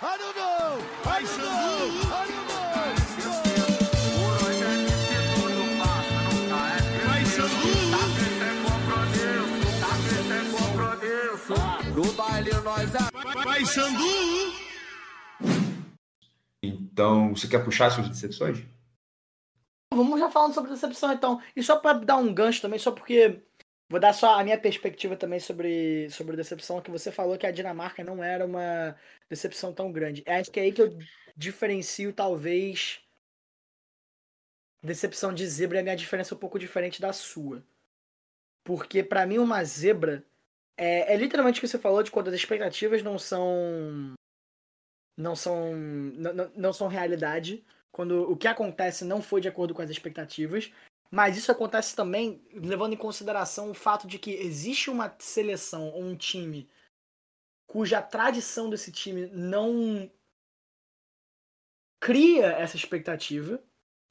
I don't know. I don't know. I don't know. No baile nós Vai, Xandu. Então, você quer puxar suas decepções? Vamos já falando sobre decepção, então. E só pra dar um gancho também, só porque vou dar só a minha perspectiva também sobre, sobre decepção, que você falou que a Dinamarca não era uma decepção tão grande. Acho que é aí que eu diferencio, talvez, decepção de zebra e a minha diferença é um pouco diferente da sua. Porque pra mim uma zebra é, é literalmente o que você falou de quando as expectativas não são não são não, não- não são realidade, quando o que acontece não foi de acordo com as expectativas, mas isso acontece também levando em consideração o fato de que existe uma seleção ou um time cuja tradição desse time não cria essa expectativa,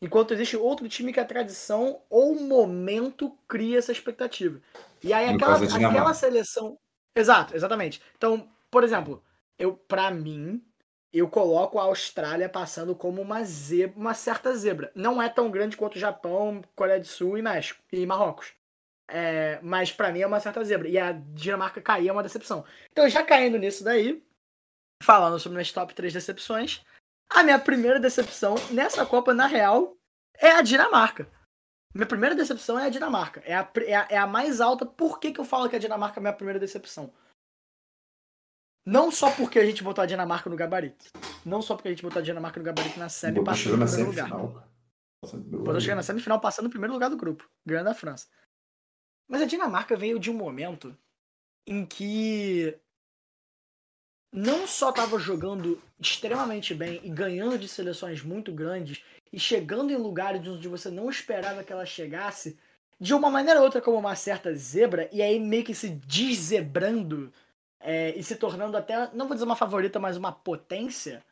enquanto existe outro time que a tradição ou o momento cria essa expectativa. E aí aquela, aquela seleção. Exato, exatamente. Então, por exemplo, eu para mim, eu coloco a Austrália passando como uma zebra, uma certa zebra. Não é tão grande quanto o Japão, Coreia do Sul e México e Marrocos. É, mas pra mim é uma certa zebra. E a Dinamarca cair é uma decepção. Então, já caindo nisso daí, falando sobre minhas top 3 decepções, a minha primeira decepção nessa Copa, na real, é a Dinamarca. Minha primeira decepção é a Dinamarca. É a, é a, é a mais alta. Por que, que eu falo que a Dinamarca é a minha primeira decepção? Não só porque a gente botou a Dinamarca no gabarito. Não só porque a gente botou a Dinamarca no gabarito na semi e Botou passou chegou no primeiro lugar. Botou chegando na semifinal passando no primeiro lugar do grupo, ganhando a França. Mas a Dinamarca veio de um momento em que não só estava jogando extremamente bem e ganhando de seleções muito grandes e chegando em lugares onde você não esperava que ela chegasse, de uma maneira ou outra como uma certa zebra, e aí meio que se deszebrando é, e se tornando até, não vou dizer uma favorita, mas uma potência.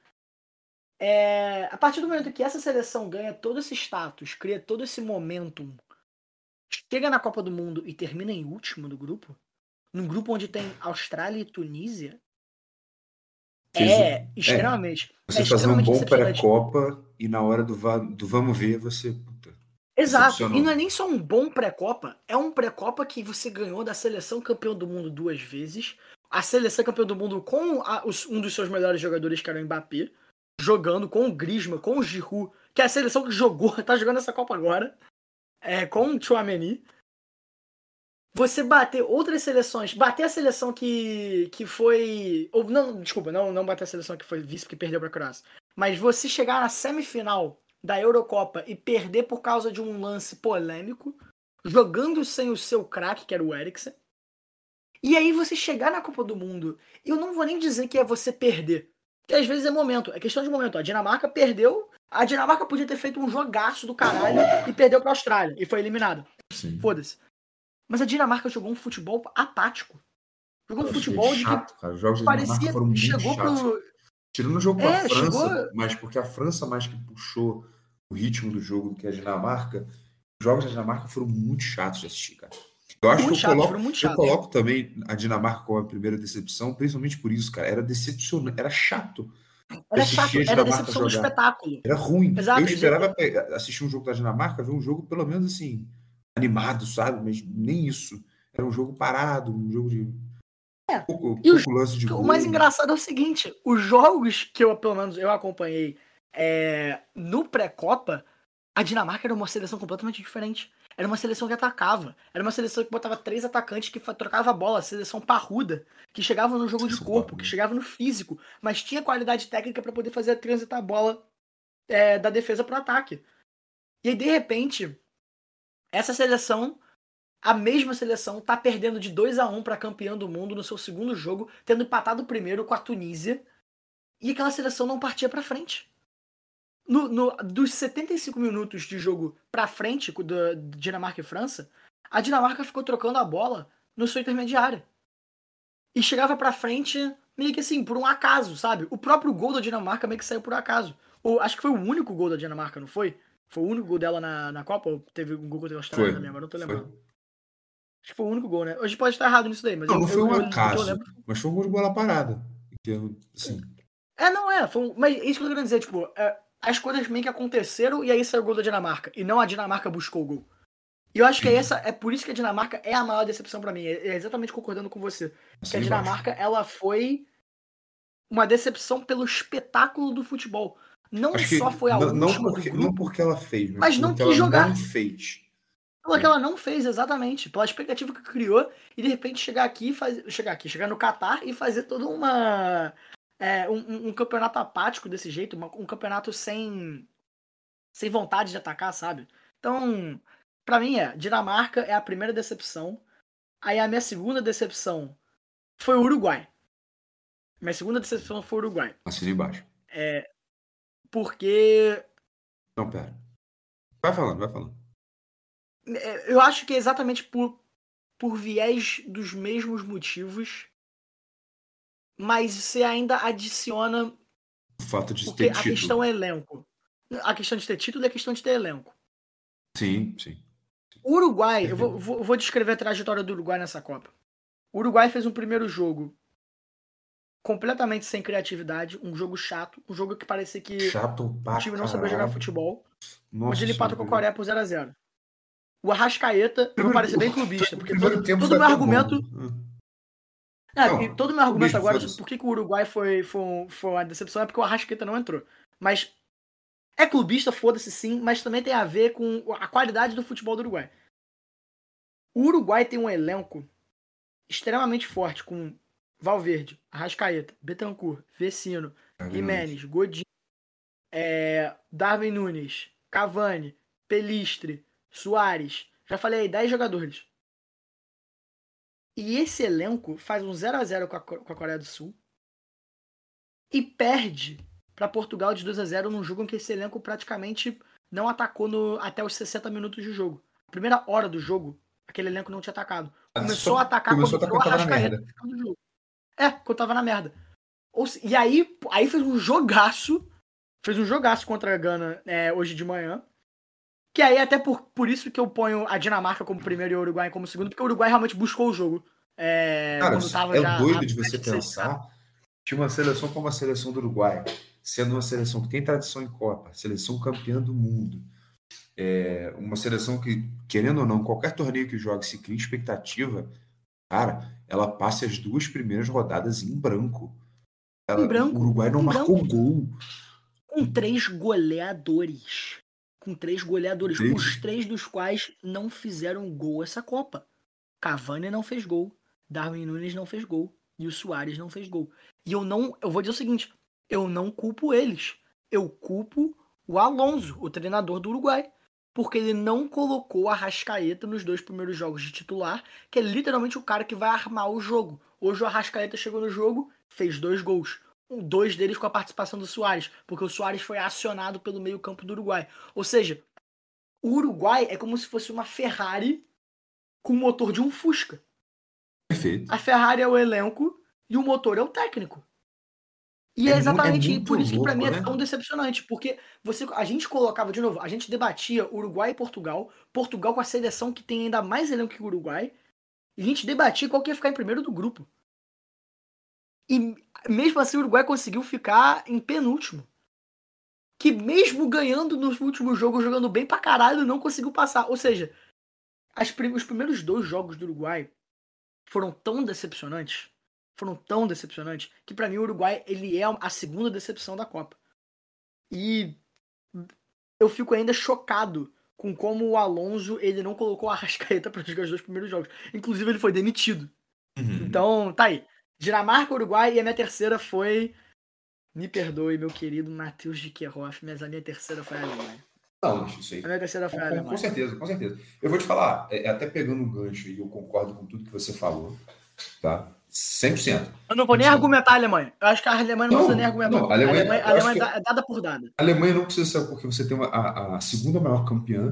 É, a partir do momento que essa seleção ganha todo esse status, cria todo esse momentum, chega na Copa do Mundo e termina em último do grupo, num grupo onde tem Austrália e Tunísia, é extremamente. Você é fazer um bom pré-copa e na hora do, va- do vamos ver, você. Puta, Exato. E não é nem só um bom pré-copa, é um pré-copa que você ganhou da seleção campeão do mundo duas vezes. A seleção campeão do mundo com a- os- um dos seus melhores jogadores, que era o Mbappé, jogando com o Griezmann, com o Giroud, que é a seleção que jogou, tá jogando essa Copa agora, é, com o Chouameni. Você bater outras seleções, bater a seleção que, que foi. Ou, não, desculpa, não, não bater a seleção que foi vice, porque perdeu pra Croácia. Mas você chegar na semifinal da Eurocopa e perder por causa de um lance polêmico, jogando sem o seu craque, que era o Eriksen. E aí você chegar na Copa do Mundo, eu não vou nem dizer que é você perder. Porque às vezes é momento, é questão de momento. A Dinamarca perdeu, a Dinamarca podia ter feito um jogaço do caralho e perdeu pra Austrália e foi eliminada. Foda-se. Mas a Dinamarca jogou um futebol apático. Jogou um futebol de que chato, cara. Os jogos parecia. foram Chegou pro. Tirando o jogo com a É, França, chegou- mas porque a França mais que puxou o ritmo do jogo do que a Dinamarca, os jogos da Dinamarca foram muito chatos de assistir, cara. Eu acho Muito que eu chato, coloco, eu chato. coloco também a Dinamarca como a primeira decepção, principalmente por isso, cara. Era decepcionante, era chato. Era chato, era decepção do jogar. espetáculo. Era ruim. Exato, eu esperava pegar- assistir um jogo da Dinamarca, ver um jogo pelo menos assim, animado, sabe? Mas nem isso. Era um jogo parado, um jogo de. É. Pouco, E pouco lance de O gol. mais engraçado é o seguinte: os jogos que eu, pelo menos, eu acompanhei é, no pré-copa, a Dinamarca era uma seleção completamente diferente. Era uma seleção que atacava. Era uma seleção que botava três atacantes que trocava a bola. Seleção parruda. Que chegava no jogo de corpo, que chegava no físico. Mas tinha qualidade técnica para poder fazer transitar a bola é, da defesa pro ataque. E aí, de repente, essa seleção, a mesma seleção, tá perdendo de 2 a 1 para campeã do mundo no seu segundo jogo, tendo empatado o primeiro com a Tunísia. E aquela seleção não partia pra frente. No, no- dos 75 minutos de jogo pra frente da Dinamarca e França, a Dinamarca ficou trocando a bola no seu intermediário. E chegava pra frente meio que assim, por um acaso, sabe? O próprio gol da Dinamarca meio que saiu por acaso. Ou, acho que foi o único gol da Dinamarca, não foi? Foi o único gol dela na, na Copa? Ou teve um gol contra a Austrália Foi, também? Agora não tô foi. lembrando. Acho que foi o único gol, né? Hoje pode estar errado nisso daí, mas Não, eu, não foi eu, um eu- eu acaso, lembro. mas foi um gol de bola parada. Que eu, assim, É, não é. Foi um- Mas isso que eu tô querendo dizer, tipo, é, as coisas meio que aconteceram e aí saiu o gol da Dinamarca. E não a Dinamarca buscou o gol. E eu acho que é, essa, é por isso que a Dinamarca é a maior decepção pra mim. É é exatamente concordando com você. Que a. Dinamarca, ela foi uma decepção pelo espetáculo do futebol. Não Acho só foi a não, não última do porque, grupo, não porque ela fez, mas, Mas não quis jogar. não fez. pelo que ela não fez, exatamente. Pela expectativa que criou e de repente chegar aqui, e faz... chegar aqui, chegar no Catar e fazer toda uma. É, um, um- campeonato apático desse jeito, um campeonato sem. sem vontade de atacar, sabe? Então, pra mim é, Dinamarca é a primeira decepção. Aí a minha segunda decepção foi o Uruguai. Minha segunda decepção foi o Uruguai. Assina embaixo. Porque Não, pera. Vai falando, vai falando. É, Eu acho que é exatamente por, por viés dos mesmos motivos, mas você ainda adiciona. O fato de Porque ter a título. questão é elenco. A questão de ter título e a questão de ter elenco. Sim, sim. O Uruguai, eu vou, vou, vou descrever a trajetória do Uruguai nessa Copa. O Uruguai fez um primeiro jogo completamente sem criatividade, um jogo chato, um jogo que parecia que Chato o time não sabia jogar futebol. Nossa onde ele empatou com a. Coreia por 0x0. O Arrascaeta, eu vou parecer bem clubista, porque todo, todo meu até argumento. bom. É, Não, e todo meu argumento bicho, agora sobre por que, que o Uruguai foi, foi, foi uma decepção é porque o Arrascaeta não entrou. Mas é clubista, foda-se sim, mas também tem a ver com a qualidade do futebol do Uruguai. O Uruguai tem um elenco extremamente forte com Valverde, Arrascaeta, Betancourt, Vecino, Jimenez, Godinho, é, Darwin Nunes, Cavani, Pelistre, Soares. Já falei aí, 10 jogadores. E esse elenco faz um 0 a 0 com a, Co- com a Coreia do Sul e perde para Portugal de 2 a 0 num jogo em que esse elenco praticamente não atacou no, até os 60 minutos de jogo. A primeira hora do jogo, aquele elenco não tinha atacado. Começou a atacar começou quando a atacar quando tava na merda. do jogo. É, quando tava na merda. Ou e aí, aí fez um jogaço. Fez um jogaço contra a Gana é, hoje de manhã. Que aí, até por, por isso que eu ponho a Dinamarca como primeiro e o Uruguai como segundo, porque o Uruguai realmente buscou o jogo. É, Cara, é já doido de você pensar que uma seleção como a seleção do Uruguai, sendo uma seleção que tem tradição em Copa, seleção campeã do mundo, é uma seleção que, querendo ou não, qualquer torneio que jogue, se cria expectativa, cara, ela passa as duas primeiras rodadas em branco. Ela- Em branco, O Uruguai não marcou gol. Com três goleadores. Com três goleadores. Três. Os três dos quais não fizeram gol essa Copa. Cavani não fez gol. Darwin Nunes não fez gol. E o Soares não fez gol. E eu não. Eu vou dizer o seguinte: eu não culpo eles. Eu culpo o Alonso, o treinador do Uruguai. Porque ele não colocou a Arrascaeta nos dois primeiros jogos de titular, que é literalmente o cara que vai armar o jogo. Hoje o Arrascaeta chegou no jogo, fez dois gols. Dois deles com a participação do Soares, porque o Soares foi acionado pelo meio-campo do Uruguai. Ou seja, o Uruguai é como se fosse uma Ferrari com o motor de um Fusca. Perfeito. A Ferrari é o elenco e o motor é o técnico. E É é, é exatamente muito por isso que louco, mim né? é tão decepcionante, porque você a gente colocava de novo, a gente debatia Uruguai e Portugal, Portugal com a seleção que tem ainda mais elenco que o Uruguai, e a gente debatia qual que ia ficar em primeiro do grupo. E mesmo assim o Uruguai conseguiu ficar em penúltimo. Que mesmo ganhando nos últimos jogos, jogando bem pra caralho, não conseguiu passar. Ou seja, as prim- os primeiros dois jogos do Uruguai foram tão decepcionantes, foram tão decepcionantes, que pra mim o Uruguai ele é a segunda decepção da Copa. E eu fico ainda chocado com como o Alonso ele não colocou a Arrascaeta para jogar os dois primeiros jogos. Inclusive ele foi demitido. Uhum. Então, tá aí. Dinamarca, Uruguai e a minha terceira foi. Me perdoe, meu querido Matheus de mas a minha terceira foi a Alemanha. Não, isso aí. A minha terceira foi a Com, com Alemanha. certeza, com certeza. Eu vou te falar, é, até pegando um gancho e eu concordo com tudo que você falou, tá? 100%. Eu não vou nem argumentar a Alemanha. Eu acho que a Alemanha não, Não, precisa nem argumentar. não, a a Alemanha, Alemanha- a eu acho Alemanha que- é dada por dada. A Alemanha não precisa ser porque você tem uma, a, a segunda maior campeã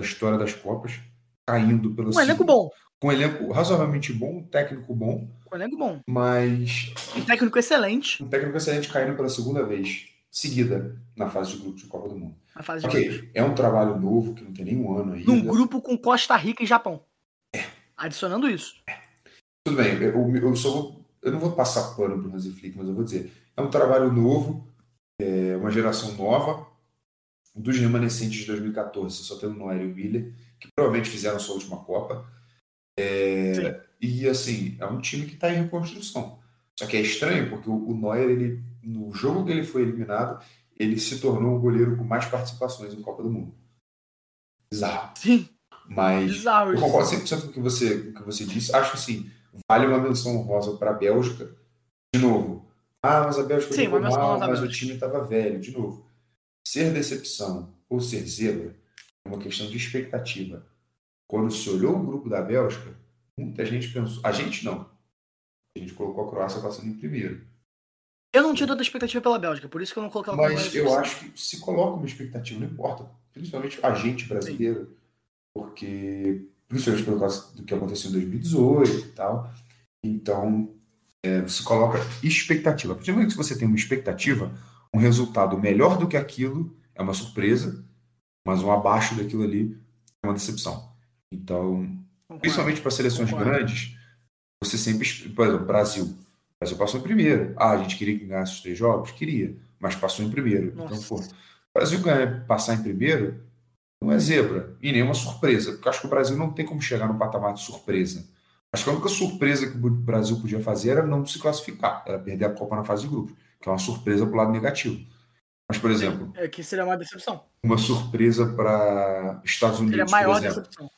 da história das Copas, caindo pelo Um elenco bom. com um elenco razoavelmente bom, um técnico bom, Um elenco bom. mas Um técnico excelente um técnico excelente caindo pela segunda vez seguida na fase de grupos de Copa do Mundo. na fase de grupos. É um trabalho novo que não tem nenhum ano ainda. Num grupo com Costa Rica e Japão. Adicionando isso. Tudo bem, eu, eu só vou, eu não vou passar pano pro Hansi Flick, mas eu vou dizer, é um trabalho novo, é uma geração nova, dos remanescentes de 2014, só tem o Noel e o Miller, que provavelmente fizeram sua última Copa. É, e assim, é um time que está em reconstrução. Só que é estranho porque o, o Neuer, ele, no jogo que ele foi eliminado, ele se tornou o goleiro com mais participações em Copa do Mundo. Bizarro. Sim. Mas Bizarro eu concordo 100% com o que você, com o que você disse. Acho que sim, vale uma menção honrosa para a Bélgica. De novo. Ah, mas a Bélgica Sim, jogou mal, mas o time estava velho. De novo. Ser decepção ou ser zebra é uma questão de expectativa. Quando se olhou o grupo da Bélgica, muita gente pensou. A gente não. A gente colocou a Croácia passando em primeiro. Eu não tinha tanta expectativa pela Bélgica, por isso que eu não coloquei Mas eu acho que se coloca uma expectativa, não importa. Principalmente a gente brasileiro. Porque, principalmente por causa do que aconteceu em 2018 e tal. Então, é, se coloca expectativa. A partir do momento que você tem uma expectativa, um resultado melhor do que aquilo é uma surpresa, mas um abaixo daquilo ali é uma decepção. Então, Concordo. principalmente para seleções Concordo. grandes, você sempre, por exemplo, Brasil. O Brasil passou em primeiro. Ah, a gente queria que ganhasse os três jogos? Queria, mas passou em primeiro. Então, Nossa. pô, o Brasil ganhar, passar em primeiro não é zebra e nem uma surpresa, porque acho que o Brasil não tem como chegar no patamar de surpresa. Acho que a única surpresa que o Brasil podia fazer era não se classificar, era perder a Copa na fase de grupos, que é uma surpresa para o lado negativo. Mas, por exemplo, É que seria uma decepção. uma surpresa para Estados Seria Unidos, a maior por exemplo decepção.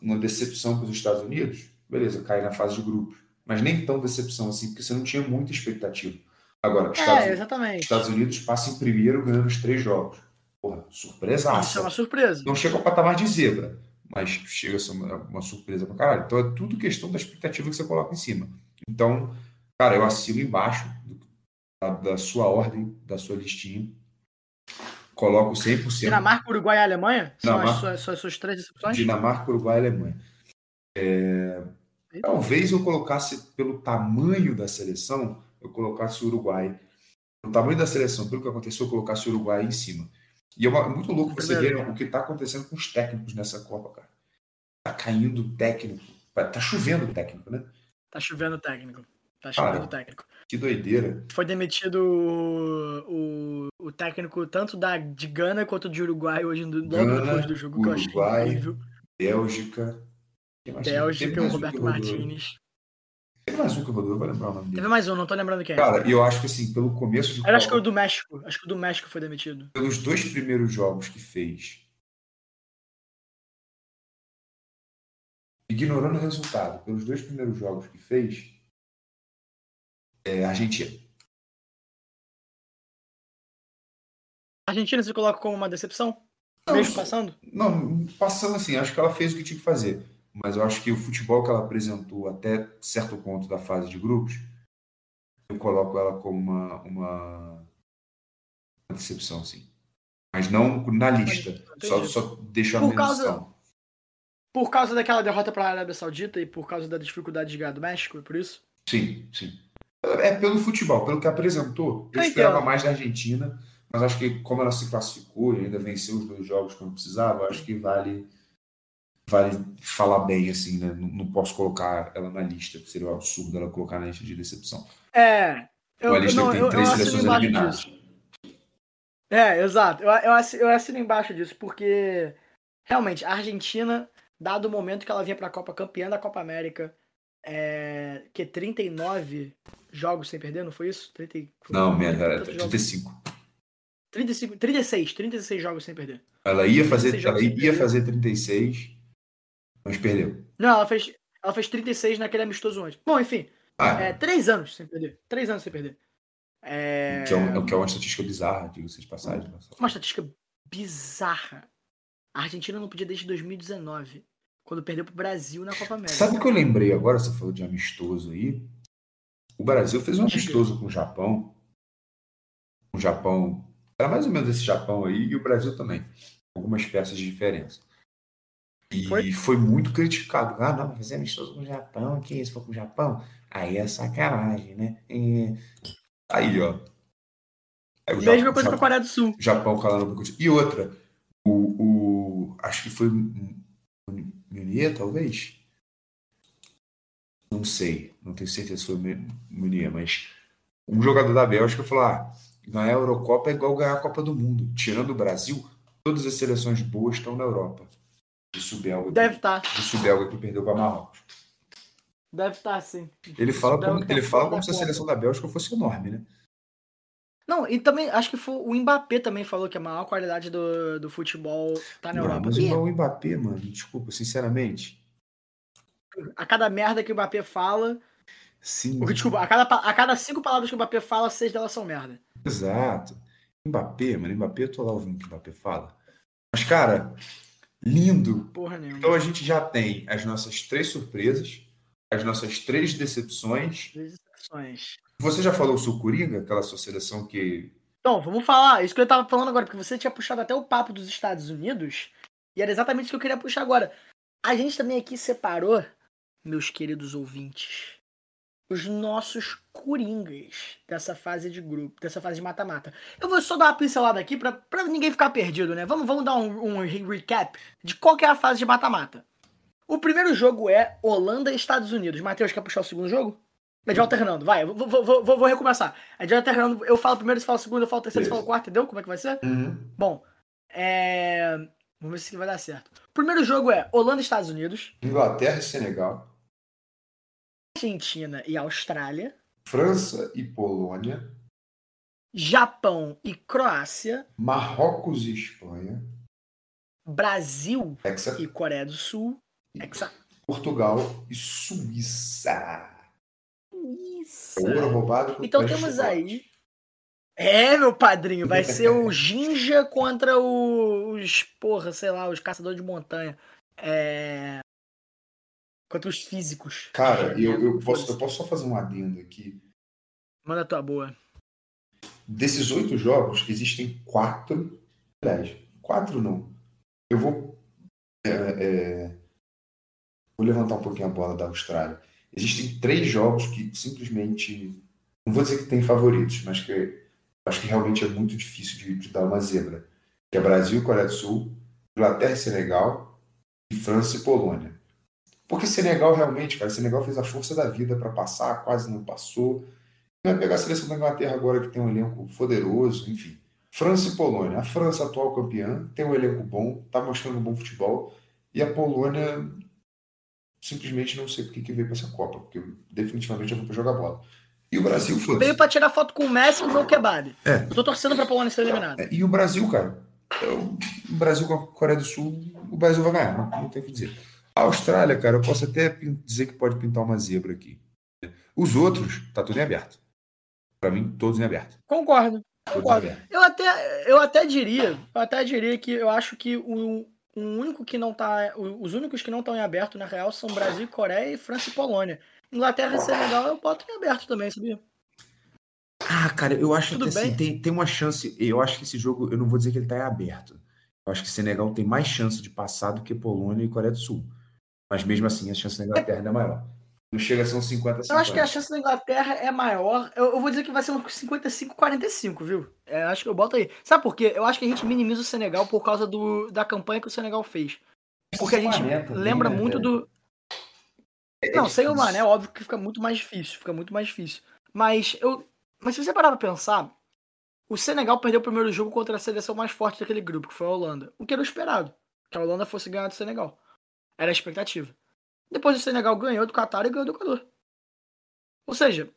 Uma decepção para os Estados Unidos, beleza, cai na fase de grupos. Mas nem tão decepção assim, porque você não tinha muita expectativa. Agora, Estados, É, exatamente. Estados Unidos passa em primeiro ganhando os três jogos. Porra, surpresa. Isso é uma surpresa. Não chega ao patamar de zebra, mas chega a ser uma, uma surpresa pra caralho. Então é tudo questão da expectativa que você coloca em cima. Então, cara, eu assino embaixo da, da sua ordem, da sua listinha. Coloco 100%. Dinamarca, Uruguai e Alemanha? São as Dinamarca. suas, suas, três decepções? Dinamarca, Uruguai e Alemanha. É, Talvez eu colocasse, pelo tamanho da seleção, eu colocasse o Uruguai. Pelo tamanho da seleção, pelo que aconteceu, eu colocasse o Uruguai em cima. E é uma- muito louco você ver o que está acontecendo com os técnicos nessa Copa, cara. Tá caindo técnico. Tá chovendo técnico, né? Tá chovendo técnico. Tá Cara. chovendo técnico. Que doideira. Foi demitido o, o, o técnico tanto da, de Gana quanto de Uruguai hoje, logo Gana, depois do jogo, que eu achei Uruguai, incrível. Bélgica. Teve Bélgica, o Roberto. Martins. Teve mais um que rodou, eu vou lembrar o nome Teve dele. mais um, não tô lembrando quem. é. Cara, eu acho que assim, pelo começo de Eu acho que Copa- o do México. Acho que o do México foi demitido. pelos dois primeiros jogos que fez, ignorando o resultado, pelos dois primeiros jogos que fez, é Argentina. A Argentina se coloca como uma decepção? Não, Mesmo passando? Não, passando assim, acho que ela fez o que tinha que fazer. Mas eu acho que o futebol que ela apresentou até certo ponto da fase de grupos, eu coloco ela como uma, uma, decepção, sim. Mas não na lista. Só, só deixo a Por causa- menção. Por causa daquela derrota para a Arábia Saudita e por causa da dificuldade de ganhar do México, é por isso? Sim, sim. É pelo futebol, pelo que apresentou. Eu Eu esperava entendo. mais da Argentina, mas acho que como ela se classificou e ainda venceu os dois jogos quando precisava, acho que vale vale falar bem assim, né? Não, não posso colocar ela na lista, seria um absurdo ela colocar na lista de decepção. É. Eu, Uma lista não, que tem eu, eu três assino seleções eliminadas. disso. É, exato. Eu, eu, assino, eu assino embaixo disso, porque realmente a Argentina, dado o momento que ela vinha para a Copa campeã da Copa América, é, que 39 jogos sem perder, não foi isso? 30, e- foi Não, 30 merda, era tantos jogos. 35. 35, 36, 36 jogos sem perder. Ela ia fazer, 36 ela ia fazer 36, mas perdeu. Não, ela fez, ela fez 36 naquele amistoso antes. Bom, enfim, Ah, é, 3 anos sem perder. 3 anos sem perder. É, que, é um- que é uma estatística bizarra, diga-se de passagem. uma estatística bizarra. A Argentina não podia desde 2019, quando perdeu pro Brasil na Copa América. Sabe o que eu lembrei agora? Você falou de amistoso aí. O Brasil fez um amistoso com o Japão. O Japão. Era mais ou menos esse Japão aí e o Brasil também. Algumas peças de diferença. E foi, Foi? muito criticado. Ah, não, fazer amistoso com o Japão. Que isso? For com o Japão? Aí é sacanagem, né? E- Aí, ó. Aí Mesma Japão- coisa com a Coreia do Sul. Japão calando pro E outra, o, o acho que foi Munier, talvez? Não sei, não tenho certeza foi Munier, mas Um jogador da Bélgica falou: ah, ganhar a Eurocopa é igual ganhar a Copa do Mundo. Tirando o Brasil, todas as seleções boas estão na Europa. Isso belga. Deve estar. Isso belga que perdeu para Marrocos. Deve estar, sim. Ele fala como, tá ele fala como se a Copa. seleção da Bélgica fosse enorme, né? Não, e também acho que foi, o Mbappé também falou que a maior qualidade do, do futebol tá na Não, Europa. mas E igual o Mbappé, mano, desculpa, sinceramente. A cada merda que o Mbappé fala. Sim, Desculpa, a cada, a cada cinco palavras que o Mbappé fala, seis delas são merda. exato. Mbappé, mano, Mbappé, eu tô lá ouvindo o que o Mbappé fala. Mas, cara, lindo. Porra nenhuma. Então a gente já tem as nossas três surpresas, as nossas três decepções. Três exceções. Você já falou o seu Coringa, aquela sua seleção que. Então, vamos falar. Isso que eu tava falando agora, porque você tinha puxado até o papo dos Estados Unidos. E era exatamente o que eu queria puxar agora. A gente também aqui separou, meus queridos ouvintes, os nossos coringas dessa fase de grupo, dessa fase de mata-mata. Eu vou só dar uma pincelada aqui pra, pra ninguém ficar perdido, né? Vamos, vamos dar um, um re- recap de qual que é a fase de mata-mata. O primeiro jogo é Holanda e Estados Unidos. Matheus, quer puxar o segundo jogo? É de alternando, vai, vou, vou, vou, vou recomeçar. É de alternando, eu falo primeiro, você fala o segundo, eu falo o terceiro, você fala o quarto, entendeu? Como é que vai ser? Bom, é. Vamos ver se vai dar certo. O primeiro jogo é Holanda e Estados Unidos, Inglaterra e Senegal, Argentina e Austrália, França e Polônia, Japão e Croácia, Marrocos e Espanha, Brasil Hexa, e Coreia do Sul. Hexa. Portugal e Suíça. Isso. É Ouro roubado Então temos chocolate. aí. É, meu padrinho, vai ser o Jinja contra os, porra, sei lá, os caçadores de montanha. É. Contra os físicos. Cara, eu, eu, posso, eu posso só fazer um adendo aqui. Manda a tua boa. Desses oito jogos, existem quatro. Aliás, quatro não. Eu vou. é, é, vou levantar um pouquinho a bola da Austrália. Existem três jogos que simplesmente. Não vou dizer que tem favoritos, mas que acho que realmente é muito difícil de, de dar uma zebra. Que é Brasil e Coreia do Sul, Inglaterra e Senegal, e França e Polônia. Porque Senegal realmente, cara, Senegal fez a força da vida para passar, quase não passou. Vai pegar a seleção da Inglaterra agora que tem um elenco poderoso, enfim. França e Polônia. A França, atual campeã, tem um elenco bom, tá mostrando um bom futebol. E a Polônia, simplesmente não sei por que que veio para essa Copa, porque definitivamente eu vou para jogar bola. E o Brasil, Veio foda-se. pra tirar foto com o Messi no meu kebab. É. Eu tô torcendo pra Polônia ser eliminada. É, E o Brasil, cara, é o Brasil com a Coreia do Sul, o Brasil vai ganhar, não, não tem o que dizer. A Austrália, cara, eu posso até dizer que pode pintar uma zebra aqui. Os outros, tá tudo em aberto. Pra mim, todos em aberto. Concordo. Concordo. aberto. Eu até, eu até diria, eu até diria que eu acho que o, o único que não tá, os únicos que não estão em aberto na real são Brasil, Coreia e França e Polônia. Inglaterra e Senegal eu boto em aberto também, sabia? Ah, cara, eu acho Tudo que assim, tem, tem uma chance. Eu acho que esse jogo, eu não vou dizer que ele tá em aberto. Eu acho que Senegal tem mais chance de passar do que Polônia e Coreia do Sul. Mas mesmo assim, a chance da Inglaterra ainda é maior. Não chega a ser um 50 Eu acho que a chance da Inglaterra é maior. Eu, eu vou dizer que vai ser um 55-45, viu? É, acho que eu boto aí. Sabe por quê? Eu acho que a gente minimiza o Senegal por causa do, da campanha que o Senegal fez. Porque a gente Mané também, lembra né, muito velho? do. Não, sem o. Mané, óbvio que fica muito mais difícil. Fica muito mais difícil. Mas eu. Mas se você parar pra pensar, o Senegal perdeu o primeiro jogo contra a seleção mais forte daquele grupo, que foi a Holanda. O que era o esperado. Que a Holanda fosse ganhar do Senegal. Era a expectativa. Depois o Senegal ganhou do Qatar e ganhou do Equador. Ou seja,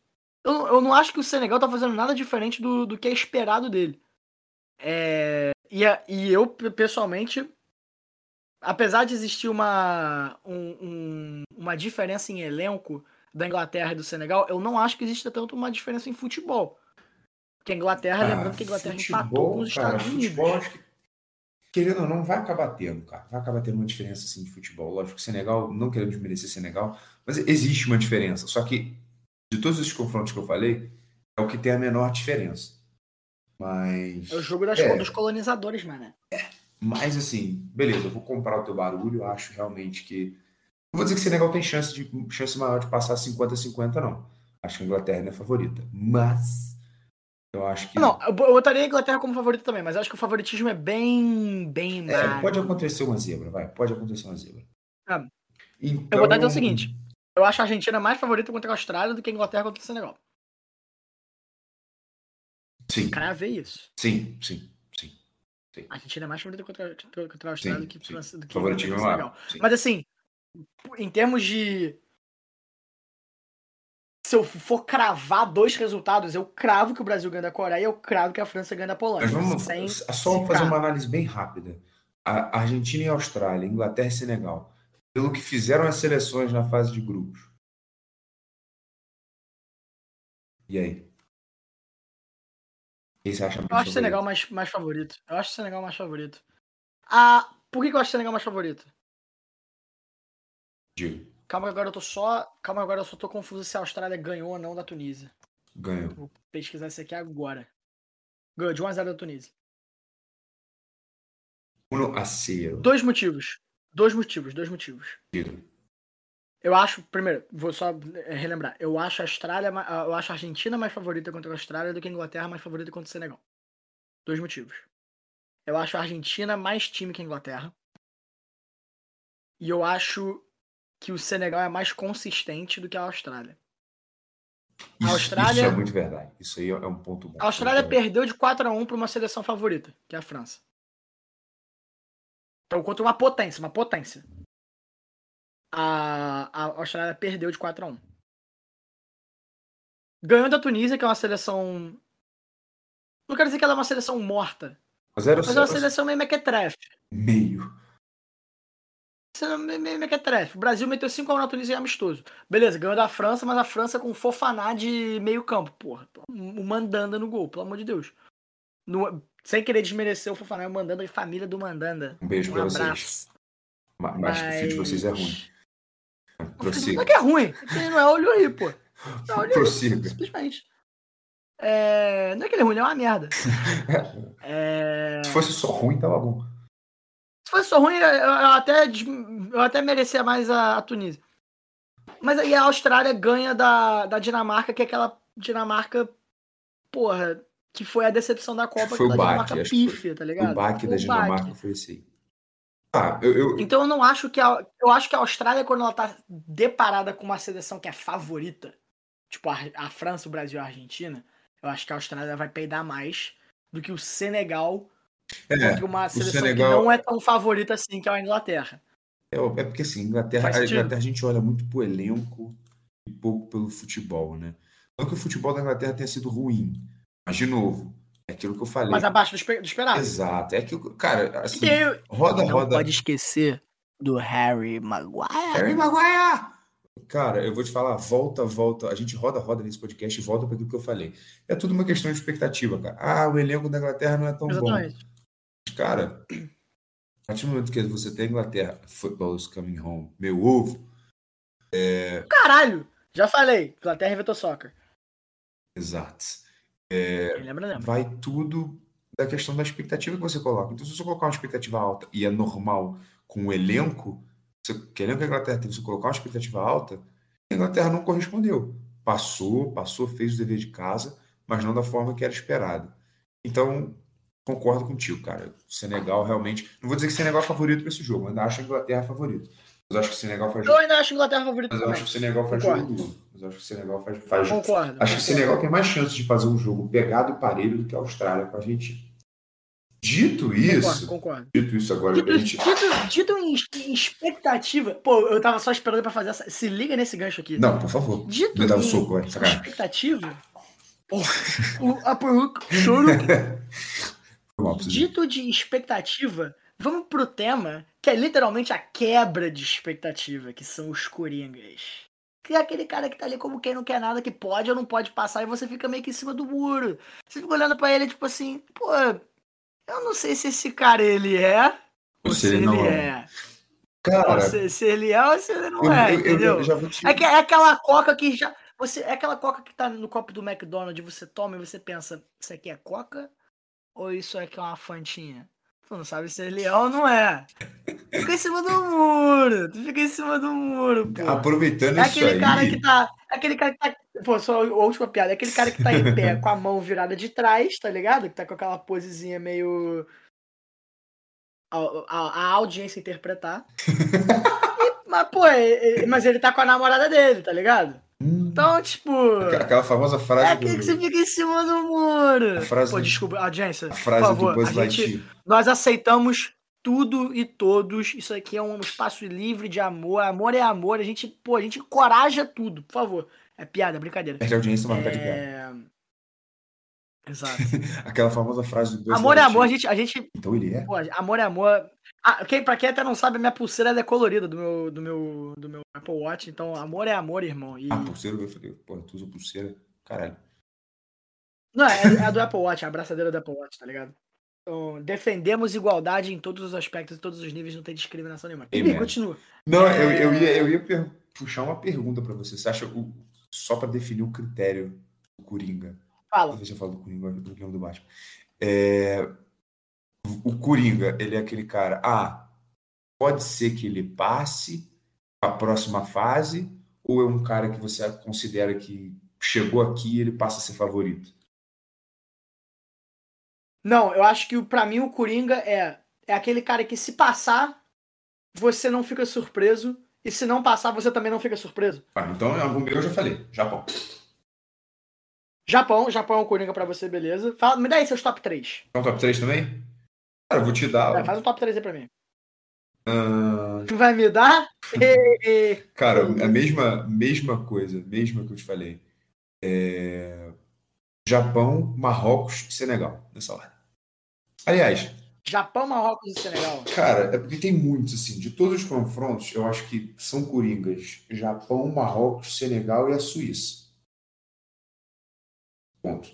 eu, não- eu não acho que o Senegal tá fazendo nada diferente do, do que é esperado dele. É, e, e eu, pe- pessoalmente, apesar de existir uma, um- um- uma diferença em elenco da Inglaterra e do Senegal, eu não acho que exista tanto uma diferença em futebol. Porque a Inglaterra, Ah, lembrando que a Inglaterra empatou futebol, com os cara, Estados Unidos. futebol, acho que, querendo ou não, vai acabar tendo, cara. Vai acabar tendo uma diferença assim de futebol. Lógico que Senegal, não querendo desmerecer Senegal, mas existe uma diferença. Só que de todos esses confrontos que eu falei, é o que tem a menor diferença. Mas. É o jogo das, É. dos colonizadores, mano. Mas assim, beleza, eu vou comprar o teu barulho, eu acho realmente que. Não vou dizer que Senegal tem chance, de, chance maior de passar 50-50, não. Acho que a Inglaterra é favorita. Mas eu acho que. Não, eu bo- eu botaria a Inglaterra como favorito também, mas acho que o favoritismo é bem, bem É, pode acontecer uma zebra, vai. Pode acontecer uma zebra. Ah, Então, Eu vou dar dizer o seguinte: eu acho a Argentina mais favorita contra a Austrália do que a Inglaterra contra o Senegal. Sim, Cravei isso. sim, sim, sim. A Argentina é mais favorita contra, contra a Austrália Sim, do que sim. Do que Favoritismo é Senegal. Mas assim, em termos de. Se eu for cravar dois resultados, eu cravo que o Brasil ganha da Coreia e eu cravo que a França ganha da Polônia. Mas vamos sem só ficar. fazer uma análise bem rápida. A Argentina e a Austrália, Inglaterra e Senegal, pelo que fizeram as seleções na fase de grupos. E aí? Quem você acha mais Eu acho o Senegal mais, mais favorito. Eu acho o Senegal mais favorito. Ah, por que, que eu acho o Senegal mais favorito? Digo, Calma agora eu tô só. Calma agora eu só tô confuso se a Austrália ganhou ou não da Tunísia. ganhou. Vou pesquisar isso aqui agora. Ganhou de 1x0 da Tunísia. Uno a zero. Dois motivos. Dois motivos, dois motivos. Eu acho, primeiro, vou só eh, relembrar. Eu acho a Austrália, eu acho a Argentina mais favorita contra a Austrália do que a Inglaterra mais favorita contra o Senegal. Dois motivos. Eu acho a Argentina mais time que a Inglaterra. E eu acho que o Senegal é mais consistente do que a Austrália. Isso, Austrália- isso é muito verdade. Isso aí é um ponto bom. A Austrália perdeu de 4 a 1 para uma seleção favorita, que é a França. Então, contra uma potência, uma potência. A, a Austrália perdeu de 4 a 1 Ganhou da Tunísia, que é uma seleção. Não quero dizer que ela é uma seleção morta, Mas era mas é uma seleção meio mequetrefe. meio. Seleção meio meio mequetrefe. O Brasil meteu 5 a 1 na Tunísia em amistoso. Beleza, ganhou da França, mas a França com fofaná de meio campo, porra. O Mandanda no gol, pelo amor de Deus. No- sem querer desmerecer o Fofaná, o Mandanda e família do Mandanda. Um beijo Um pra vocês. abraço. Ma- Mas o filho de vocês é ruim. Não é Prossiga. que é ruim. Não é, olho aí, pô. Não, olha aí, Prossiga. simplesmente. É, Não é que ele é ruim, ele é uma merda. É, Se fosse só ruim, tava bom. Se fosse só ruim, eu, eu até, eu até merecia mais a, a Tunísia. Mas aí a Austrália ganha da, da Dinamarca, que é aquela Dinamarca, porra, que foi a decepção da Copa, Foi o baque, pífia, tá ligado? O baque da Dinamarca baque. foi aí. Ah, eu, eu- Então eu não acho que a, eu acho que a Austrália quando ela tá deparada com uma seleção que é favorita, tipo a, a França, o Brasil e a Argentina, eu acho que a Austrália vai peidar mais do que o Senegal é, contra uma seleção Senegal- que não é tão favorita assim que é a Inglaterra. é, é porque assim, Inglaterra, a. Inglaterra a gente olha muito pro elenco e pouco pelo futebol, né? Não que o futebol da Inglaterra tenha sido ruim, mas de novo, é aquilo que eu falei. Mas abaixo do, espe- do esperado. Exato, é que, cara, assim, eu- roda, não roda. pode esquecer do Harry Maguire. Harry Maguire! Cara, eu vou te falar, volta, volta. A gente roda, roda nesse podcast e volta para aquilo que eu falei. É tudo uma questão de expectativa, cara. Ah, o elenco da Inglaterra não é tão bom. Cara, a partir do momento que você tem a Inglaterra, football is coming home, meu ovo. Caralho! Já falei, Inglaterra inventou soccer. Exato. Lembra, lembra? Vai tudo da questão da expectativa que você coloca. Então, se você colocar uma expectativa alta e é normal com o elenco, você, que elenco a Inglaterra tem, você colocar uma expectativa alta, a Inglaterra não correspondeu. Passou, passou, fez o dever de casa, mas não da forma que era esperado. Então, concordo contigo, cara. O Senegal realmente. Não vou dizer que o Senegal é favorito para esse jogo, ainda acho a Inglaterra favorito. Mas acho que o Senegal faz Eu ainda acho a Inglaterra favorita Mas eu acho que o Senegal faz Concordo. jogo duro. Mas eu acho que o Senegal faz, faz Concordo. Acho que o. Senegal tem mais chance de fazer um jogo pegado e parelho do que a Austrália com a Argentina. Dito isso, Concordo, concordo. dito isso agora, Dito, gente. dito, dito em, em expectativa. Pô, eu tava só esperando pra fazer essa. Se liga nesse gancho aqui. Não, por favor. Dito Me dá um soco, vai. Sacanagem. expectativa. Porra, o upper hook, preciso- Dito de expectativa, vamos pro tema que é literalmente a quebra de expectativa, que são os coringas. Que é aquele cara que tá ali como quem não quer nada, que pode ou não pode passar, e você fica meio que em cima do muro. Você fica olhando pra ele, tipo assim, pô, eu não sei se esse cara ele é, ou se ele, não é. Cara, Ou se, se ele é ou se ele não eu, é, eu- eu- entendeu? eu te. É, é aquela coca que já. Você, é aquela coca que tá no copo do McDonald's, você toma e você pensa, isso aqui é coca? Ou isso aqui é uma fantinha? Tu não sabe se é ou não é. Fica em cima do muro. Tu fica em cima do muro, pô. Aproveitando É isso aquele aí. cara que tá. é Aquele cara que tá. Pô, só a última piada. É aquele cara que tá em pé com a mão virada de trás, tá ligado? Que tá com aquela posezinha meio. A, a- a audiência interpretar. E- mas, pô, é- é- mas ele tá com a namorada dele, tá ligado? Hum, Então, tipo. Aquela- famosa É frase aquele do, que você fica em cima do muro. A frase Pô, do- desculpa, audiência. a por frase favor, do Buzz Lightyear. nós aceitamos tudo e todos. Isso aqui é um espaço livre de amor. Amor é amor. A gente, pô, a gente encoraja tudo, por favor. É piada, é brincadeira. Perde a audiência, mas não perde piada. É... Exato. Aquela famosa frase do Buzz amor é amor, a gente, a gente Então ele é? Pô, amor é amor. Ah, quem, pra quem até não sabe, a minha pulseira é colorida do meu, do, meu, do meu Apple Watch. Então, amor é amor, irmão. E... Ah, pulseira, eu falei, pô, tu usa pulseira? Caralho. Não, é, é a do Apple Watch, a abraçadeira do Apple Watch, tá ligado? Então, defendemos igualdade em todos os aspectos, em todos os níveis, não tem discriminação nenhuma. Enfim, continua. Não, eu, eu É. ia, eu ia puxar uma pergunta pra você. Você acha, o, só pra definir o critério do Coringa, Fala. talvez eu falo do Coringa, do Coringa do Batman. É, o Coringa, ele é aquele cara, ah, pode ser que ele passe a próxima fase, ou é um cara que você considera que chegou aqui e ele passa a ser favorito? Não, eu acho que o- pra mim o Coringa é, é aquele cara que se passar, você não fica surpreso. E se não passar, você também não fica surpreso. Ah, então o meu eu já falei, Japão. Japão, Japão é o Coringa pra você, beleza. Fala, me dá aí seus top 3. Então top 3 também? Cara, eu vou te dar. faz um top 3 aí pra mim. ah, Tu vai me dar? Cara, a mesma, mesma coisa, mesma que eu te falei. É, Japão, Marrocos e Senegal, nessa ordem. Aliás, Japão, Marrocos e Senegal. cara, é porque tem muitos, assim, de todos os confrontos, eu acho que são coringas. Japão, Marrocos, Senegal e a Suíça. Ponto.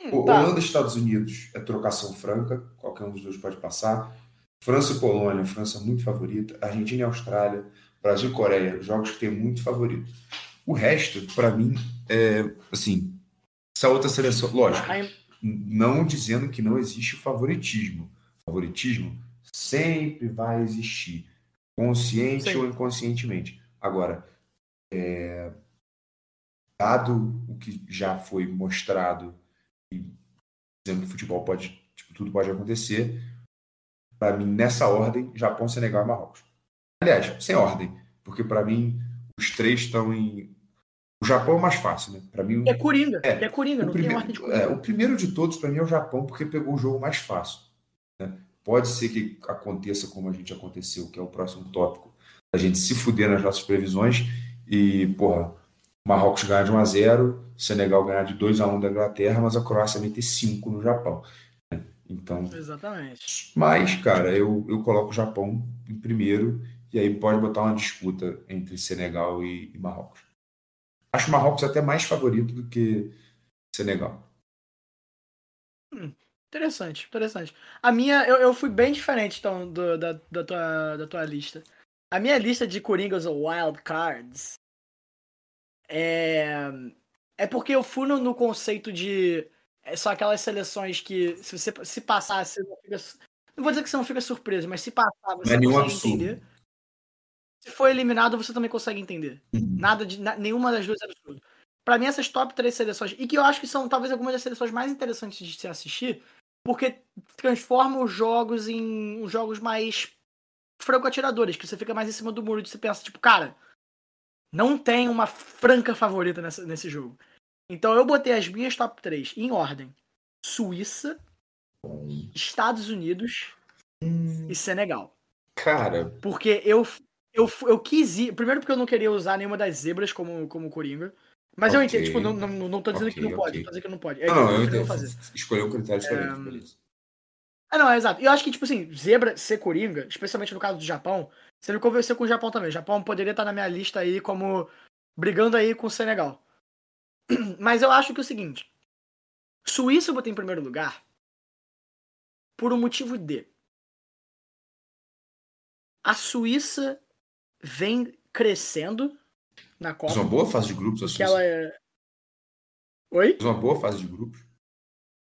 Hum, tá. Holanda e Estados Unidos é trocação franca, qualquer um dos dois pode passar. França e Polônia, França muito favorita. Argentina e Austrália, Brasil e Coreia, jogos que tem muito favorito. O resto, para mim, é assim, essa outra seleção, lógico, não dizendo que não existe favoritismo. Favoritismo sempre vai existir, consciente Sim. ou inconscientemente. Agora, é, dado o que já foi mostrado dizendo que futebol pode, tipo, tudo pode acontecer, para mim nessa ordem, Japão, Senegal e Marrocos. Aliás, sem ordem, porque para mim os três estão em o Japão é o mais fácil, né? Para mim, É Coringa. É, É, Coringa, o não tem primeiro, ordem de Coringa. é, o primeiro de todos, para mim, é o Japão, porque pegou o jogo mais fácil. né? Pode ser que aconteça como a gente aconteceu, que é o próximo tópico. A gente se fuder nas nossas previsões e, porra, Marrocos ganhar de 1 a 0 Senegal ganhar de 2 a 1 da Inglaterra, mas a Croácia meter 5 no Japão. né? Então, Exatamente. mas, cara, eu, eu coloco o Japão em primeiro e aí pode botar uma disputa entre Senegal e, e Marrocos. Acho o Marrocos até mais favorito do que Senegal. Interessante, interessante. A minha, eu, eu fui bem diferente, então, do- da, da, tua, da tua lista. A minha lista de Coringas ou Wild Cards é. É porque eu fui no, no conceito de. é, São aquelas seleções que, se você se passar, você não fica. Não vou dizer que você não fica surpreso, mas se passar, você Não é consegue absurdo. entender. Se for eliminado, você também consegue entender. Nada de. na- nenhuma das duas é absurdo. Pra mim, essas top três seleções, e que eu acho que são talvez algumas das seleções mais interessantes de se assistir, porque transforma os jogos em jogos mais franco-atiradores, que você fica mais em cima do muro e você pensa, tipo, cara, não tem uma franca favorita nessa, nesse jogo. Então eu botei as minhas top 3 em ordem: Suíça, Estados Unidos e Senegal. Cara, Porque eu, eu, eu quis ir. Primeiro, porque eu não queria usar nenhuma das zebras como, como Coringa. Mas eu Ok. entendo, tipo, não, não, não tô dizendo que Ok, não pode, ok. tô dizendo que não pode. não, não, eu eu entendo. fazer. Escolher um critério diferente, É. Ah, não, é exato. Eu acho que, tipo assim, zebra ser Coringa, especialmente no caso do Japão, você me conversou com o Japão também. O Japão poderia estar na minha lista aí como brigando aí com o Senegal. Mas eu acho que é o seguinte: Suíça eu botei em primeiro lugar por um motivo de. A Suíça vem crescendo na Copa. Fez uma boa fase de grupos, a Suíça. ela é. Oi? Fez uma boa fase de grupos.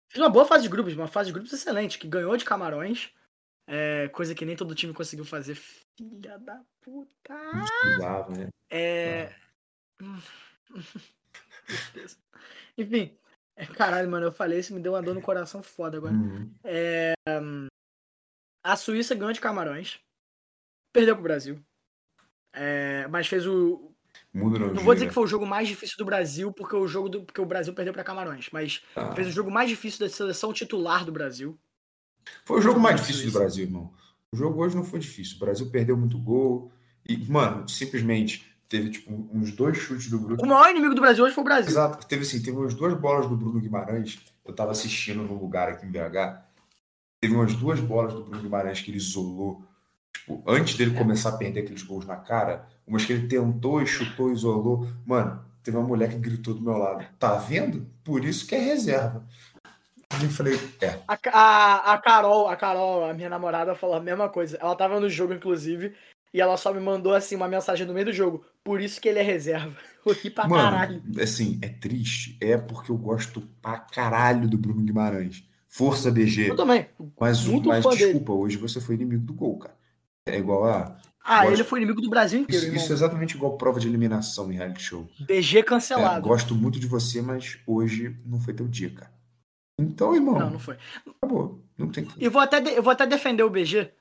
Fez uma boa fase de grupos, uma fase de grupos excelente, que ganhou de Camarões. É, coisa que nem todo time conseguiu fazer. Filha da puta. Precisava, né? É. Enfim. é, Caralho, mano, eu falei isso, me deu uma dor no coração foda agora. Uhum. A Suíça ganhou de Camarões. Perdeu pro Brasil. É, mas fez o. Não, vou dizer que foi o jogo mais difícil do Brasil, porque o jogo do, porque o Brasil perdeu pra Camarões, mas Ah. fez o jogo mais difícil da seleção titular do Brasil. Foi o jogo mais Isso, difícil do. Brasil, irmão. O jogo hoje não foi difícil. O Brasil perdeu muito gol. E, mano, simplesmente teve, tipo, uns dois chutes do Bruno. O maior inimigo do Brasil hoje foi o Brasil. Exato. Teve assim, teve umas duas bolas do Bruno Guimarães. Eu tava assistindo num lugar aqui em BH. Teve umas duas bolas do Bruno Guimarães que ele isolou. Tipo, antes dele começar a perder aqueles gols na cara, umas que ele tentou e chutou, isolou. Mano, teve uma mulher que gritou do meu lado. Tá vendo? Por isso que é reserva. E falei, é. A, a, a Carol, a Carol, a minha namorada, falou a mesma coisa. Ela tava no jogo, inclusive, e ela só me mandou assim uma mensagem no meio do jogo. Por isso que ele é reserva. Eu ri pra caralho. Mano, assim, é triste. É porque eu gosto pra caralho do Bruno Guimarães. Força BG. Eu também. Mas, muito mas fã dele. desculpa, hoje você foi inimigo do gol, cara. É igual a. Ah, Gosto. ele foi inimigo do Brasil inteiro, Isso, isso é exatamente igual prova de eliminação em reality show. DG É, cancelado. gosto muito de você, mas hoje não foi teu dia, cara. Então, irmão, Não, não foi. acabou. Não tem que. Eu vou até, de- eu vou até defender o BG.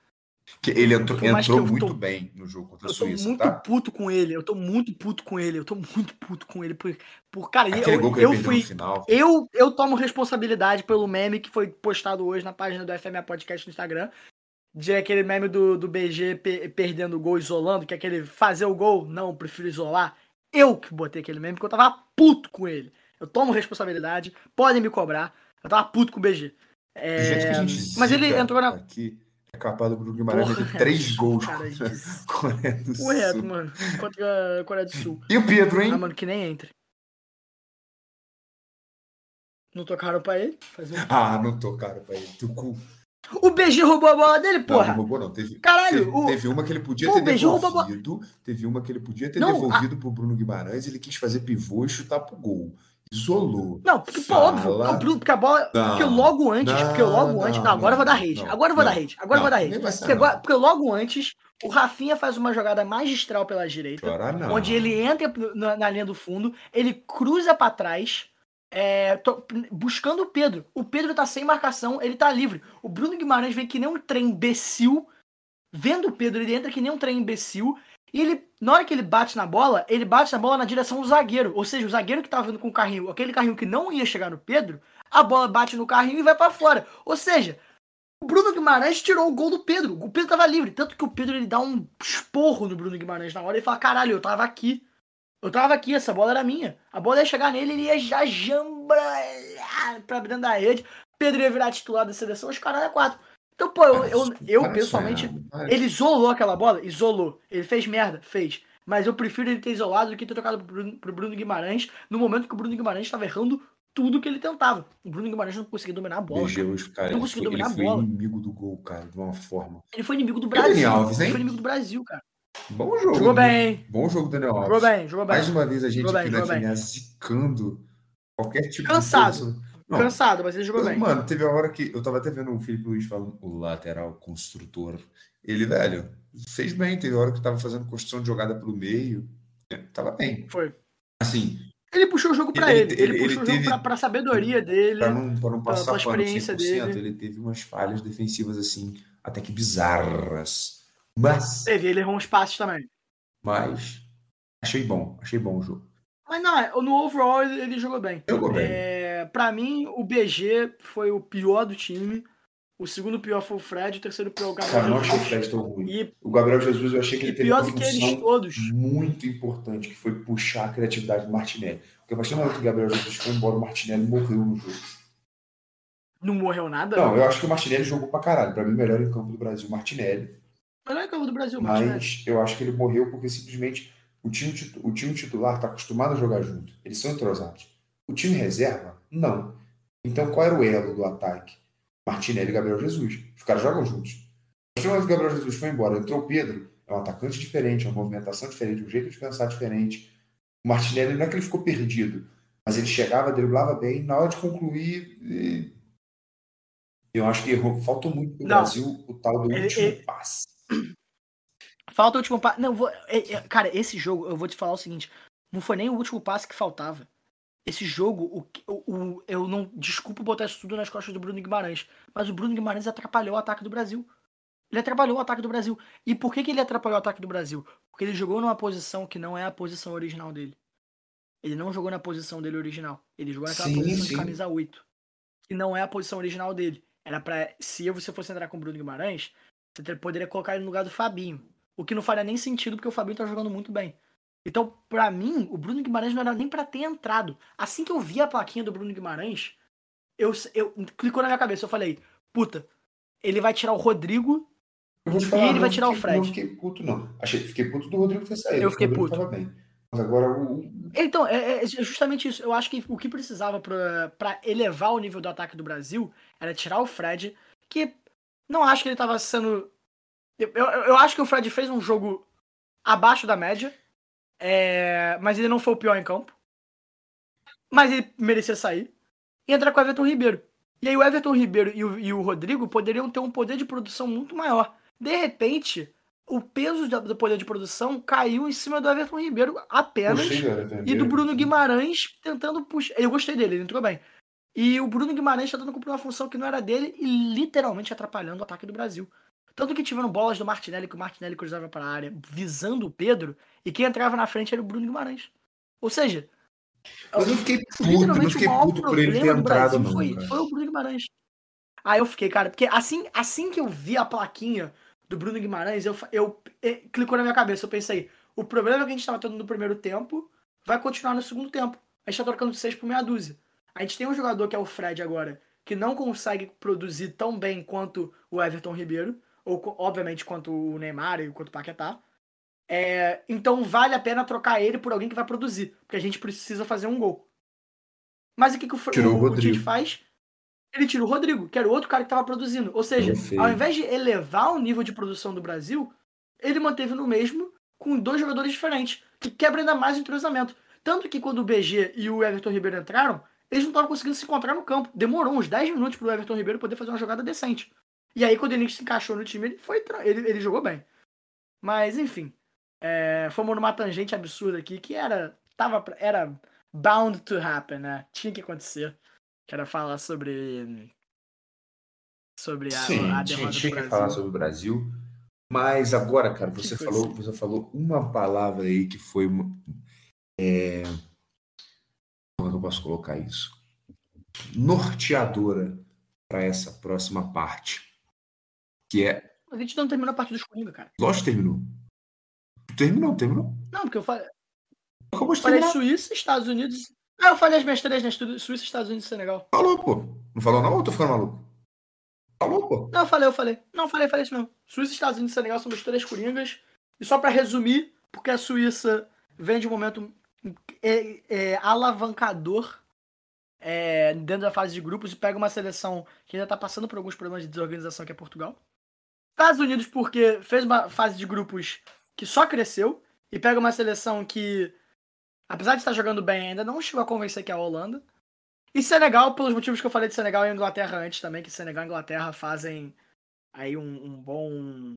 Que ele entrou, que entrou eu muito tô- bem no jogo contra a Eu tô Suíça, muito tá? puto com ele. Eu tô muito puto com ele. Eu tô muito puto com ele. Por, por cara, Aquele eu, que eu fui. Eu, eu tomo responsabilidade pelo meme que foi postado hoje na página do FMA Podcast no Instagram. De aquele meme do, do BG pe- perdendo o gol, isolando, que é aquele fazer o gol, não, prefiro isolar. Eu que botei aquele meme, porque eu tava puto com ele. Eu tomo responsabilidade, podem me cobrar. Eu tava puto com o BG. É, Do jeito que a gente mas ele entrou na. aqui, é capaz do Bruno Guimarães meter três gols cara, contra a Coreia do Correto, Sul. mano. Contra a Coreia do Sul. E o Pedro, hein? Ah, mano, que nem entre. Não tocaram pra ele? Faz um- Ah, não tocaram pra ele. Teu cu. O BG roubou a bola dele, Não, porra! não roubou, não. Teve, Caralho, teve, o- teve uma que ele podia Pô, ter a devolvido. Teve uma que ele podia ter Não, devolvido pro Bruno Guimarães. Ele quis fazer pivô e chutar pro gol. Isolou. Não, porque, pô, óbvio, porque, a bola. Não, porque logo antes, não, porque logo não, antes. Não, agora eu vou dar não, agora eu vou dar rage. Agora eu vou dar ser, Porque, agora- porque logo antes, o Rafinha faz uma jogada magistral pela direita. Chorar não. Onde ele entra na, na linha do fundo, ele cruza pra trás, é, to- buscando o Pedro. O Pedro tá sem marcação, ele tá livre. O Bruno Guimarães vem que nem um trem imbecil. Vendo o Pedro, ele entra que nem um trem imbecil. E ele, na hora que ele bate na bola, ele bate na bola na direção do zagueiro. Ou seja, o zagueiro que tava vindo com o carrinho, aquele carrinho que não ia chegar no Pedro, a bola bate no carrinho e vai pra fora. Ou seja, o Bruno Guimarães tirou o gol do Pedro. O Pedro tava livre. Tanto que o Pedro ele dá um esporro no Bruno Guimarães na hora e fala: caralho, eu tava aqui. Eu tava aqui, essa bola era minha. A bola ia chegar nele, ele ia já jambralhar pra dentro da rede. Pedro ia virar titular da seleção, os caras é quatro. Então, pô, eu, eu, eu pessoalmente, ele isolou aquela bola? Isolou. Ele fez merda? Fez. Mas eu prefiro ele ter isolado do que ter tocado pro Bruno, pro Bruno Guimarães no momento que o Bruno Guimarães estava errando tudo que ele tentava. O Bruno Guimarães não conseguia dominar a bola. Hoje, cara, Não ele conseguiu foi, ele dominar a foi bola. inimigo do gol, cara, de uma forma. Ele foi inimigo do Brasil. Dani Alves, hein? Ele foi inimigo do Brasil, cara. Bom jogo. Jogou bem. Bom jogo, Daniel Alves. Jogou bem, jogou bem. Mais uma vez a gente Jogou bem, aqui na bem. FNA zicando qualquer tipo Cansado. de posição. Não, Cansado, mas ele jogou bem. Mano, teve a hora que eu tava até vendo o Felipe Luiz falando, o lateral construtor. Ele, velho, fez bem. Teve a hora que tava fazendo construção de jogada pelo meio. Tava bem. Foi. Assim, Ele puxou o jogo pra Ele- ele. Ele, ele- ele puxou o teve- jogo pra, pra sabedoria dele. pra não, pra não passar pano 100%, experiência dele. ele teve umas falhas defensivas, assim, até que bizarras. Mas, Teve, ele errou uns passes também. mas achei bom. Achei bom o jogo. Mas não, é, no overall ele, ele jogou bem. Jogou bem. É, pra mim, o BG foi o pior do time. O segundo pior foi o Fred, o terceiro pior o Cara, não Gabriel achei o Jesus. Fred tão ruim. E, O Gabriel Jesus, eu achei que ele teve pior uma função muito importante, que foi puxar a criatividade do Martinelli. Porque a partir do momento que o Gabriel Jesus foi embora, o Martinelli morreu no jogo. Não morreu nada. Não, eu acho que o Martinelli jogou pra caralho. Pra mim, melhor em campo do Brasil, o Martinelli. Melhor campo do Brasil, Martinelli. Mas eu acho que ele morreu porque simplesmente o time, o time titular está acostumado a jogar junto. Eles são entrosados. O time reserva, não. Então qual era o elo do ataque? Martinelli e Gabriel Jesus. Os caras jogam juntos. Que o Gabriel Jesus foi embora, entrou o Pedro, é um atacante diferente, é uma movimentação diferente, um jeito de pensar diferente. O Martinelli não é que ele ficou perdido, mas ele chegava, driblava bem, na hora de concluir. e- Eu acho que errou. faltou muito no Não. Brasil o tal do Ele- último ele- passe. Falta o último passe. Não, vou... é- é- cara, esse jogo, eu vou te falar o seguinte: não foi nem o último passe que faltava. Esse jogo, o, o, eu não. Desculpa botar isso tudo nas costas do Bruno Guimarães. Mas o Bruno Guimarães atrapalhou o ataque do Brasil. Ele atrapalhou o ataque do Brasil. E por que, que ele atrapalhou o ataque do Brasil? Porque ele jogou numa posição que não é a posição original dele. Ele não jogou na posição dele original. Ele jogou naquela Sim, posição sim. de camisa 8. Que não é a posição original dele. Era para Se você fosse entrar com o Bruno Guimarães, você poderia colocar ele no lugar do Fabinho. O que não faria nem sentido, porque o Fabinho tá jogando muito bem. Então, pra mim, o Bruno Guimarães não era nem pra ter entrado. Assim que eu vi a plaquinha do Bruno Guimarães, eu, eu clicou na minha cabeça. Eu falei, puta, ele vai tirar o Rodrigo Eu E falar, ele vai tirar o fiquei- Fred. Não fiquei puto, não. Achei, fiquei puto do Rodrigo ter saído. Eu fiquei o puto. Tava bem. Mas agora o. Então, é, é justamente isso. Eu acho que o que precisava pra, pra elevar o nível do ataque do Brasil era tirar o Fred, que não acho que ele tava sendo. Eu, eu, eu acho que o Fred fez um jogo abaixo da média, é, mas ele não foi o pior em campo. Mas ele merecia sair. E entrar com o Everton Ribeiro. E aí o Everton Ribeiro e o, e o Rodrigo poderiam ter um poder de produção muito maior. De repente, o peso do poder de produção caiu em cima do Everton Ribeiro apenas Everton e do. Bruno Guimarães tentando puxar. Eu gostei dele, ele entrou bem. E o Bruno Guimarães tentando cumprir uma função que não era dele e literalmente atrapalhando o ataque do Brasil. Tanto que tiveram bolas do Martinelli que o Martinelli cruzava para a área visando o Pedro e quem entrava na frente era o Bruno Guimarães. Ou seja, Mas eu fiquei puto, não literalmente fiquei o maior puto por ele ter problema do entrado, Brasil não. foi, foi o Bruno Guimarães. Aí eu fiquei, cara, porque assim, assim que eu vi a plaquinha do Bruno Guimarães, eu, fa- eu, eh, clicou na minha cabeça. Eu pensei, o problema que a gente tava tendo no primeiro tempo vai continuar no segundo tempo. A gente tá trocando de 6 por meia dúzia. A gente tem um jogador que é o Fred agora, que não consegue produzir tão bem quanto o Everton Ribeiro, ou obviamente quanto o Neymar e quanto o Paquetá. É, então vale a pena trocar ele por alguém que vai produzir, porque a gente precisa fazer um gol. Mas o que, que o, Tirou o o, o. Tite faz? Ele tira o Rodrigo, que era o outro cara que tava produzindo. Ou seja, ao invés de elevar o nível de produção do Brasil, ele manteve no mesmo com dois jogadores diferentes, que quebra ainda mais o entrosamento. Tanto que quando o BG e o Everton Ribeiro entraram, eles não estavam conseguindo se encontrar no campo. Demorou uns 10 minutos pro Everton Ribeiro poder fazer uma jogada decente. E aí, quando ele se encaixou no time, ele foi ele, ele jogou bem. Mas, enfim. É, fomos numa tangente absurda aqui que era. Tava, era bound to happen, né? Tinha que acontecer. Que era falar sobre. Sobre a, Sim, a tinha, tinha do que falar sobre o Brasil. Mas agora, cara, você Que falou, coisa. você falou uma palavra aí que foi. É... Como é que eu posso colocar isso? Norteadora para essa próxima parte. Que é. A gente não terminou a parte dos Coringa, cara. Lógico que terminou. Terminou, terminou. Não, porque eu falei, Acabou de falei. Suíça, Estados Unidos. Ah, eu falei as minhas três, né? Suíça, Estados Unidos e Senegal. Falou, pô. Não falou, não? Ou eu tô ficando maluco? Falou, pô. Não, eu falei, eu falei. Não, eu falei, eu falei isso mesmo. Suíça, Estados Unidos e Senegal são os três Coringas. E só pra resumir, porque a Suíça vem de um momento é, é, alavancador é, dentro da fase de grupos e pega uma seleção que ainda tá passando por alguns problemas de desorganização, que é Portugal. Estados Unidos, porque fez uma fase de grupos que só cresceu e pega uma seleção que, apesar de estar jogando bem, ainda não chegou a convencer que é a Holanda. E Senegal, pelos motivos que eu falei de Senegal e Inglaterra antes também, que Senegal e Inglaterra fazem aí um, um bom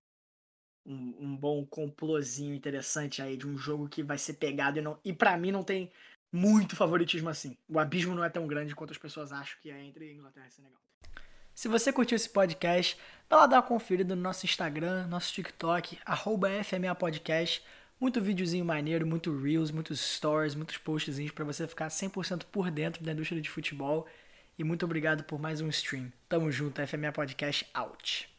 um, um bom complôzinho interessante aí de um jogo que vai ser pegado e, não, e para mim não tem muito favoritismo assim. O abismo não é tão grande quanto as pessoas acham que é entre Inglaterra e Senegal. Se você curtiu esse podcast, vai lá dar uma conferida no nosso Instagram, nosso TikTok, arroba FMA Podcast. Muito videozinho maneiro, muito Reels, muitos stories, muitos postzinhos para você ficar 100% por dentro da indústria de futebol. E muito obrigado por mais um stream. Tamo junto, FMA Podcast out.